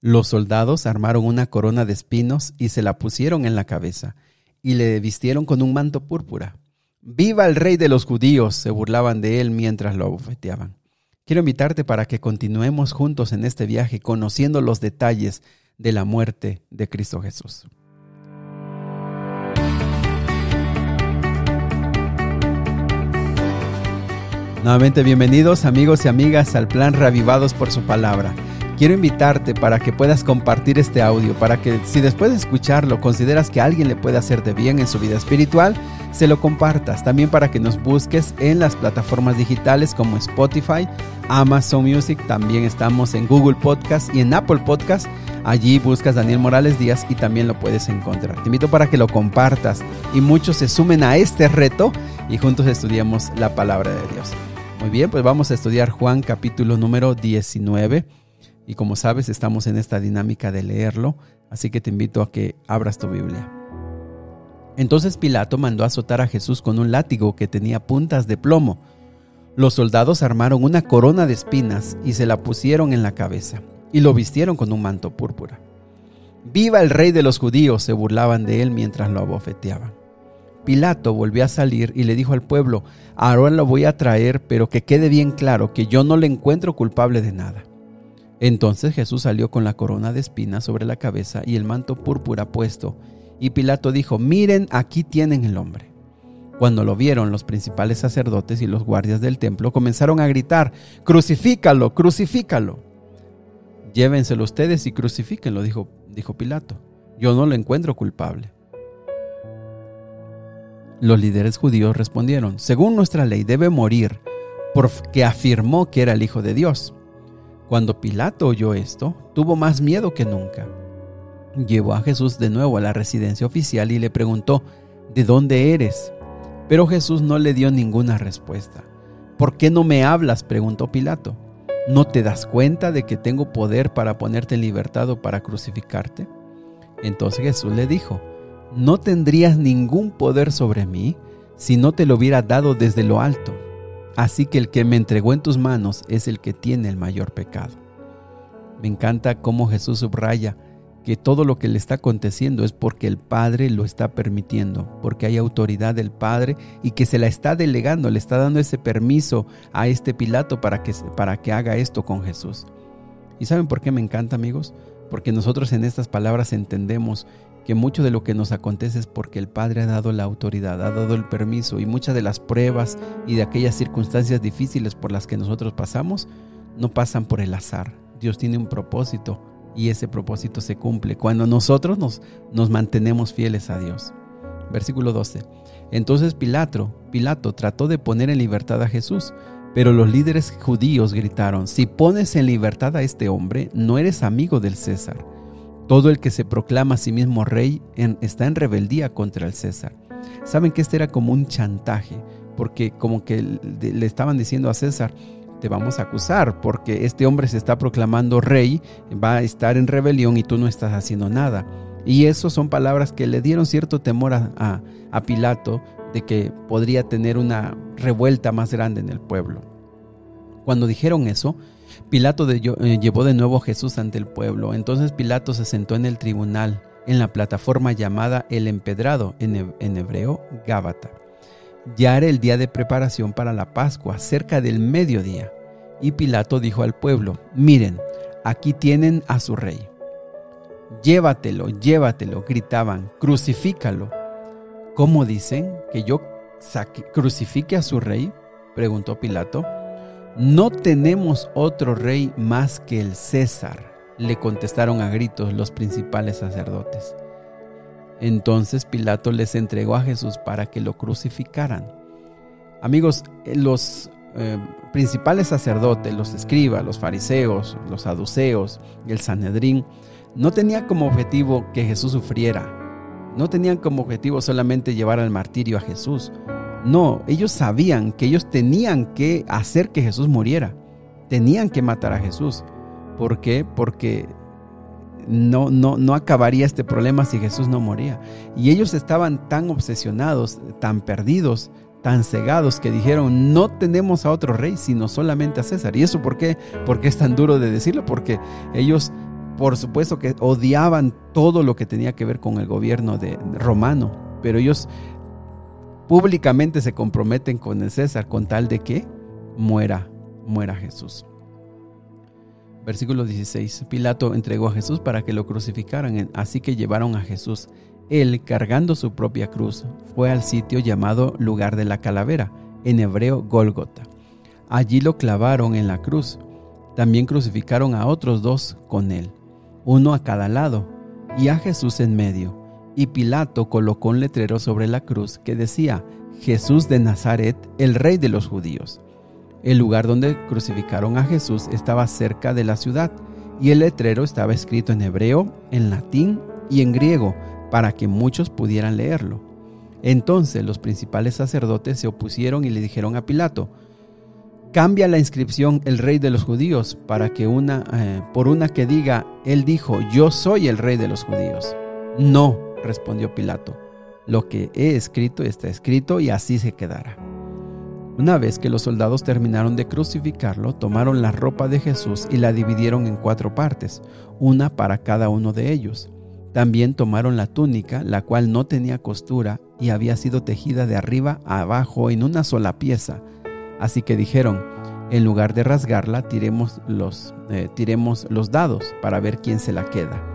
Los soldados armaron una corona de espinos y se la pusieron en la cabeza, y le vistieron con un manto púrpura. ¡Viva el rey de los judíos! se burlaban de él mientras lo abofeteaban. Quiero invitarte para que continuemos juntos en este viaje conociendo los detalles de la muerte de Cristo Jesús. Nuevamente bienvenidos amigos y amigas al plan Reavivados por su palabra. Quiero invitarte para que puedas compartir este audio, para que si después de escucharlo consideras que alguien le puede hacer de bien en su vida espiritual, se lo compartas. También para que nos busques en las plataformas digitales como Spotify, Amazon Music, también estamos en Google Podcast y en Apple Podcast. Allí buscas Daniel Morales Díaz y también lo puedes encontrar. Te invito para que lo compartas y muchos se sumen a este reto y juntos estudiemos la palabra de Dios. Muy bien, pues vamos a estudiar Juan capítulo número 19. Y como sabes, estamos en esta dinámica de leerlo, así que te invito a que abras tu Biblia. Entonces Pilato mandó azotar a Jesús con un látigo que tenía puntas de plomo. Los soldados armaron una corona de espinas y se la pusieron en la cabeza, y lo vistieron con un manto púrpura. ¡Viva el rey de los judíos! se burlaban de él mientras lo abofeteaban. Pilato volvió a salir y le dijo al pueblo, ahora lo voy a traer, pero que quede bien claro que yo no le encuentro culpable de nada. Entonces Jesús salió con la corona de espinas sobre la cabeza y el manto púrpura puesto, y Pilato dijo, miren, aquí tienen el hombre. Cuando lo vieron los principales sacerdotes y los guardias del templo comenzaron a gritar, crucifícalo, crucifícalo. Llévenselo ustedes y crucifíquenlo, dijo, dijo Pilato. Yo no lo encuentro culpable. Los líderes judíos respondieron, según nuestra ley debe morir, porque afirmó que era el Hijo de Dios. Cuando Pilato oyó esto, tuvo más miedo que nunca. Llevó a Jesús de nuevo a la residencia oficial y le preguntó, ¿de dónde eres? Pero Jesús no le dio ninguna respuesta. ¿Por qué no me hablas? preguntó Pilato. ¿No te das cuenta de que tengo poder para ponerte en libertad o para crucificarte? Entonces Jesús le dijo, no tendrías ningún poder sobre mí si no te lo hubiera dado desde lo alto. Así que el que me entregó en tus manos es el que tiene el mayor pecado. Me encanta cómo Jesús subraya que todo lo que le está aconteciendo es porque el Padre lo está permitiendo, porque hay autoridad del Padre y que se la está delegando, le está dando ese permiso a este Pilato para que, para que haga esto con Jesús. ¿Y saben por qué me encanta, amigos? Porque nosotros en estas palabras entendemos que mucho de lo que nos acontece es porque el Padre ha dado la autoridad, ha dado el permiso y muchas de las pruebas y de aquellas circunstancias difíciles por las que nosotros pasamos no pasan por el azar. Dios tiene un propósito y ese propósito se cumple cuando nosotros nos, mantenemos fieles a Dios. Versículo 12. Entonces Pilato trató de poner en libertad a Jesús, pero los líderes judíos gritaron, si pones en libertad a este hombre, no eres amigo del César. Todo el que se proclama a sí mismo rey está en rebeldía contra el César. Saben que este era como un chantaje, porque como que le estaban diciendo a César, te vamos a acusar, porque este hombre se está proclamando rey, va a estar en rebelión y tú no estás haciendo nada. Y eso son palabras que le dieron cierto temor a, a Pilato de que podría tener una revuelta más grande en el pueblo. Cuando dijeron eso, Pilato eh, llevó de nuevo a Jesús ante el pueblo. Entonces Pilato se sentó en el tribunal, en la plataforma llamada El Empedrado, en hebreo Gábata. Ya era el día de preparación para la Pascua, cerca del mediodía. Y Pilato dijo al pueblo, miren, aquí tienen a su rey. Llévatelo, llévatelo, gritaban, crucifícalo. ¿Cómo dicen que yo crucifique a su rey? preguntó Pilato. No tenemos otro rey más que el César, le contestaron a gritos los principales sacerdotes. Entonces Pilato les entregó a Jesús para que lo crucificaran. Amigos, eh, los eh, principales sacerdotes, los escribas, los fariseos, los saduceos, el Sanedrín, no tenían como objetivo que Jesús sufriera. No tenían como objetivo solamente llevar al martirio a Jesús. No, ellos sabían que ellos tenían que hacer que Jesús muriera. Tenían que matar a Jesús. ¿Por qué? Porque no, no, no acabaría este problema si Jesús no moría. Y ellos estaban tan obsesionados, tan perdidos, tan cegados que dijeron, no tenemos a otro rey, sino solamente a César. ¿Y eso por qué? ¿Por qué es tan duro de decirlo? Porque ellos por supuesto que odiaban todo lo que tenía que ver con el gobierno de, romano, pero ellos públicamente se comprometen con el César con tal de que muera, muera Jesús. Versículo 16. Pilato entregó a Jesús para que lo crucificaran, así que llevaron a Jesús. Él, cargando su propia cruz, fue al sitio llamado lugar de la calavera, en hebreo Gólgota. Allí lo clavaron en la cruz. También crucificaron a otros dos con él, uno a cada lado, y a Jesús en medio. Y Pilato colocó un letrero sobre la cruz que decía, Jesús de Nazaret, el rey de los judíos. El lugar donde crucificaron a Jesús estaba cerca de la ciudad, y el letrero estaba escrito en hebreo, en latín y en griego, para que muchos pudieran leerlo. Entonces los principales sacerdotes se opusieron y le dijeron a Pilato, cambia la inscripción el rey de los judíos para que una eh, por una que diga él dijo yo soy el rey de los judíos no respondió Pilato lo que he escrito está escrito y así se quedará. Una vez que los soldados terminaron de crucificarlo tomaron la ropa de Jesús y la dividieron en cuatro partes una para cada uno de ellos. También tomaron la túnica la cual no tenía costura y había sido tejida de arriba a abajo en una sola pieza. Así que dijeron, en lugar de rasgarla, tiremos los, eh, tiremos los dados para ver quién se la queda.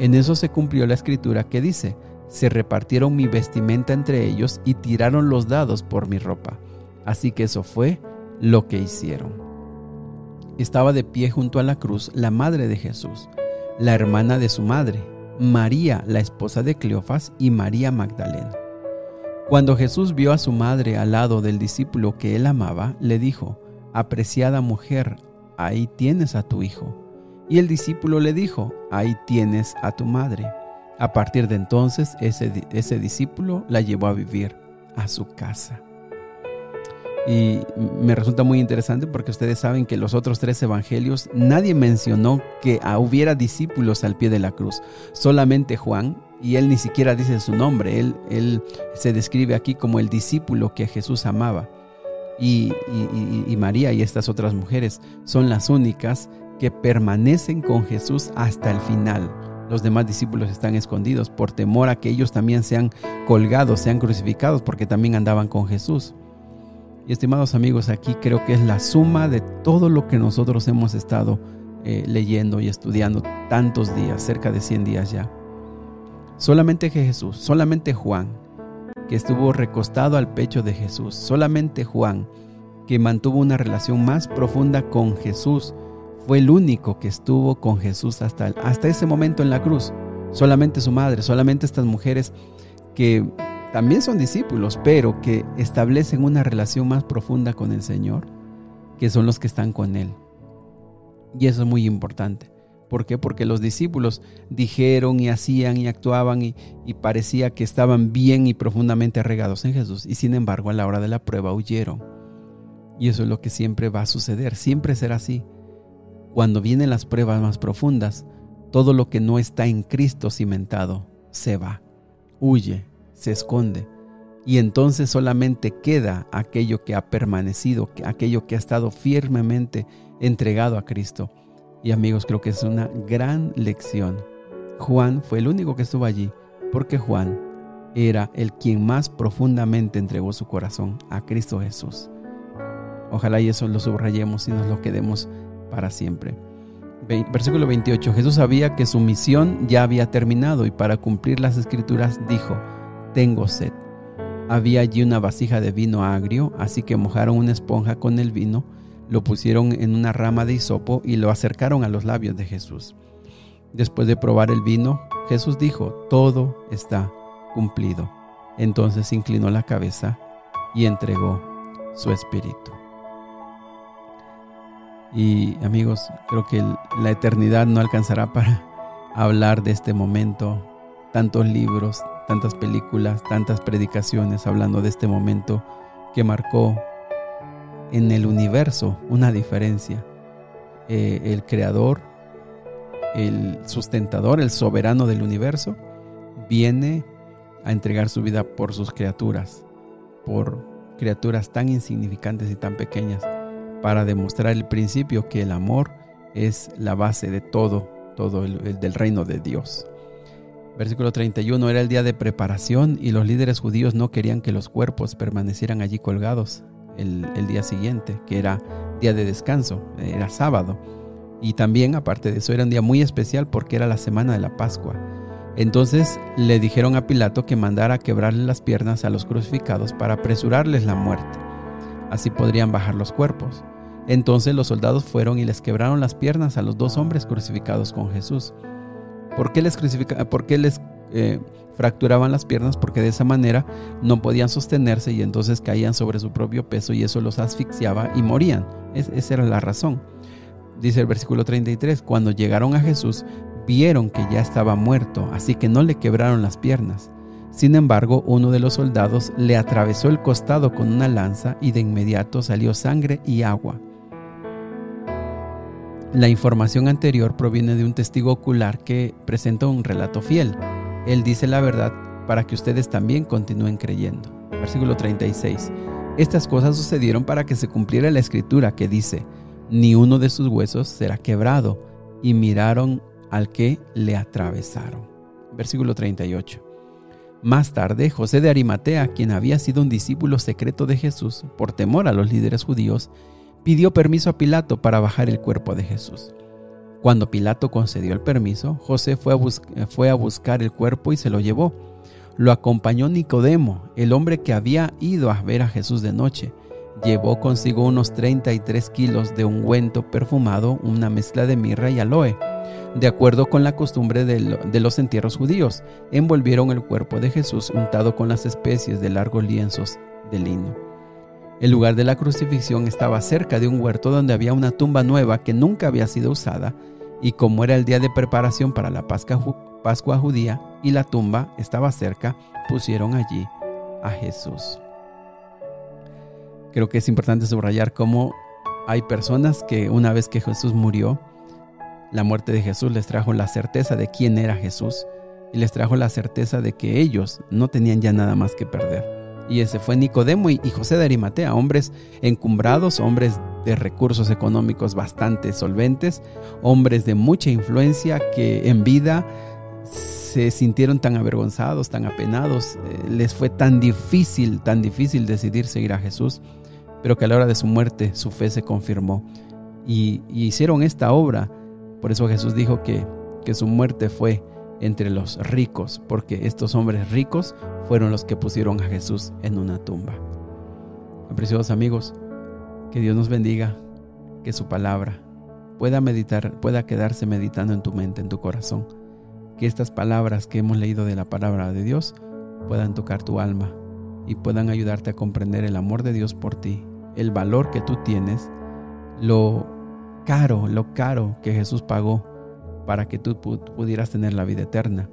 En eso se cumplió la escritura que dice, se repartieron mi vestimenta entre ellos y tiraron los dados por mi ropa. Así que eso fue lo que hicieron. Estaba de pie junto a la cruz la madre de Jesús, la hermana de su madre, María, la esposa de Cleofas, y María Magdalena. Cuando Jesús vio a su madre al lado del discípulo que él amaba, le dijo, Apreciada mujer, ahí tienes a tu hijo. Y el discípulo le dijo, Ahí tienes a tu madre. A partir de entonces, ese, ese discípulo la llevó a vivir a su casa. Y me resulta muy interesante porque ustedes saben que los otros tres evangelios nadie mencionó que hubiera discípulos al pie de la cruz. Solamente Juan y él ni siquiera dice su nombre, él, él se describe aquí como el discípulo que Jesús amaba. Y, y, María y estas otras mujeres son las únicas que permanecen con Jesús hasta el final. Los demás discípulos están escondidos por temor a que ellos también sean colgados, sean crucificados, porque también andaban con Jesús. Y estimados amigos, aquí creo que es la suma de todo lo que nosotros hemos estado eh, leyendo y estudiando tantos días, cerca de 100 días ya. Solamente Jesús, solamente Juan, que estuvo recostado al pecho de Jesús, solamente Juan, que mantuvo una relación más profunda con Jesús, fue el único que estuvo con Jesús hasta, hasta ese momento en la cruz. Solamente su madre, solamente estas mujeres que también son discípulos, pero que establecen una relación más profunda con el Señor, que son los que están con Él. Y eso es muy importante. ¿Por qué? Porque los discípulos dijeron y hacían y actuaban y, parecía que estaban bien y profundamente arregados en Jesús. Y sin embargo a la hora de la prueba huyeron. Y eso es lo que siempre va a suceder, siempre será así. Cuando vienen las pruebas más profundas, todo lo que no está en Cristo cimentado se va, huye, se esconde. Y entonces solamente queda aquello que ha permanecido, aquello que ha estado firmemente entregado a Cristo y amigos, creo que es una gran lección. Juan fue el único que estuvo allí, porque Juan era el quien más profundamente entregó su corazón a Cristo Jesús. Ojalá y eso lo subrayemos y nos lo quedemos para siempre. Versículo 28. Jesús sabía que su misión ya había terminado y para cumplir las escrituras dijo, tengo sed. Había allí una vasija de vino agrio, así que mojaron una esponja con el vino lo pusieron en una rama de hisopo y lo acercaron a los labios de Jesús. Después de probar el vino, Jesús dijo, todo está cumplido. Entonces inclinó la cabeza y entregó su espíritu. Y amigos, creo que la eternidad no alcanzará para hablar de este momento. Tantos libros, tantas películas, tantas predicaciones hablando de este momento que marcó en el universo una diferencia. Eh, el creador, el sustentador, el soberano del universo, viene a entregar su vida por sus criaturas, por criaturas tan insignificantes y tan pequeñas, para demostrar el principio que el amor es la base de todo todo el, del reino de Dios. Versículo 31 era el día de preparación y los líderes judíos no querían que los cuerpos permanecieran allí colgados el, día siguiente, que era día de descanso, era sábado. Y también, aparte de eso, era un día muy especial porque era la semana de la Pascua. Entonces le dijeron a Pilato que mandara quebrarle las piernas a los crucificados para apresurarles la muerte. Así podrían bajar los cuerpos. Entonces los soldados fueron y les quebraron las piernas a los dos hombres crucificados con Jesús. ¿Por qué les, por qué les eh, fracturaban las piernas? Porque de esa manera no podían sostenerse y entonces caían sobre su propio peso y eso los asfixiaba y morían. esa era la razón. Dice el versículo 33, cuando llegaron a Jesús, vieron que ya estaba muerto, así que no le quebraron las piernas. Sin embargo, uno de los soldados le atravesó el costado con una lanza y de inmediato salió sangre y agua. La información anterior proviene de un testigo ocular que presenta un relato fiel. Él dice la verdad para que ustedes también continúen creyendo. Versículo 36. Estas cosas sucedieron para que se cumpliera la escritura que dice, ni uno de sus huesos será quebrado, y miraron al que le atravesaron. Versículo 38. Más tarde, José de Arimatea, quien había sido un discípulo secreto de Jesús por temor a los líderes judíos, pidió permiso a Pilato para bajar el cuerpo de Jesús. Cuando Pilato concedió el permiso, José fue a, fue a buscar el cuerpo y se lo llevó. Lo acompañó Nicodemo, el hombre que había ido a ver a Jesús de noche. Llevó consigo unos 33 kilos de ungüento perfumado, una mezcla de mirra y aloe de acuerdo con la costumbre de los entierros judíos, envolvieron el cuerpo de Jesús untado con las especies de largos lienzos de lino. El lugar de la crucifixión estaba cerca de un huerto donde había una tumba nueva que nunca había sido usada, y como era el día de preparación para la Pascua, judía y la tumba estaba cerca, pusieron allí a Jesús. Creo que es importante subrayar cómo hay personas que una vez que Jesús murió, la muerte de Jesús les trajo la certeza de quién era Jesús y les trajo la certeza de que ellos no tenían ya nada más que perder. Y ese fue Nicodemo y José de Arimatea, hombres encumbrados, hombres de recursos económicos bastante solventes, hombres de mucha influencia que en vida se sintieron tan avergonzados, tan apenados, eh, les fue tan difícil, tan difícil decidir seguir a Jesús, pero que a la hora de su muerte su fe se confirmó y hicieron esta obra por eso Jesús dijo que, que su muerte fue entre los ricos, porque estos hombres ricos fueron los que pusieron a Jesús en una tumba. Apreciados amigos, que Dios nos bendiga, que su palabra pueda meditar, pueda quedarse meditando en tu mente, en tu corazón, que estas palabras que hemos leído de la palabra de Dios puedan tocar tu alma y puedan ayudarte a comprender el amor de Dios por ti, el valor que tú tienes, lo caro, lo caro que Jesús pagó para que tú pudieras tener la vida eterna.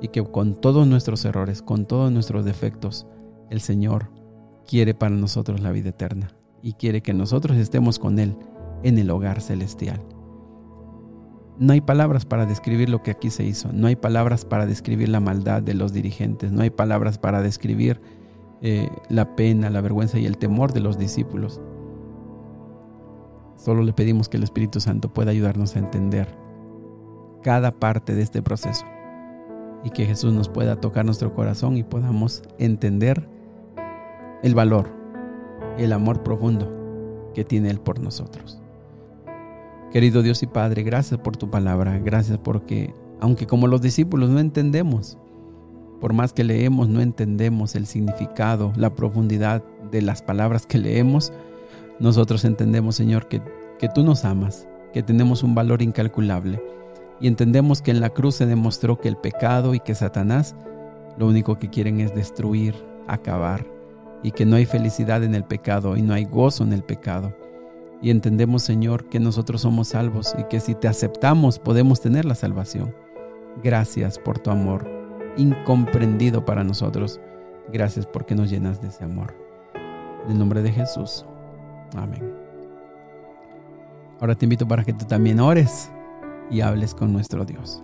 Y que con todos nuestros errores, con todos nuestros defectos, el Señor quiere para nosotros la vida eterna. Y quiere que nosotros estemos con Él en el hogar celestial. No hay palabras para describir lo que aquí se hizo. No hay palabras para describir la maldad de los dirigentes. No hay palabras para describir eh, la pena, la vergüenza y el temor de los discípulos. Solo le pedimos que el Espíritu Santo pueda ayudarnos a entender cada parte de este proceso y que Jesús nos pueda tocar nuestro corazón y podamos entender el valor, el amor profundo que tiene Él por nosotros. Querido Dios y Padre, gracias por tu palabra, gracias porque aunque como los discípulos no entendemos, por más que leemos no entendemos el significado, la profundidad de las palabras que leemos, nosotros entendemos, Señor, que, que tú nos amas, que tenemos un valor incalculable y entendemos que en la cruz se demostró que el pecado y que Satanás lo único que quieren es destruir, acabar y que no hay felicidad en el pecado y no hay gozo en el pecado. Y entendemos, Señor, que nosotros somos salvos y que si te aceptamos podemos tener la salvación. Gracias por tu amor incomprendido para nosotros. Gracias porque nos llenas de ese amor. En el nombre de Jesús. Amén. Ahora te invito para que tú también ores y hables con nuestro Dios.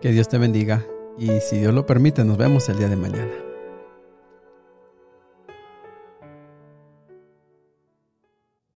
Que Dios te bendiga y si Dios lo permite, nos vemos el día de mañana.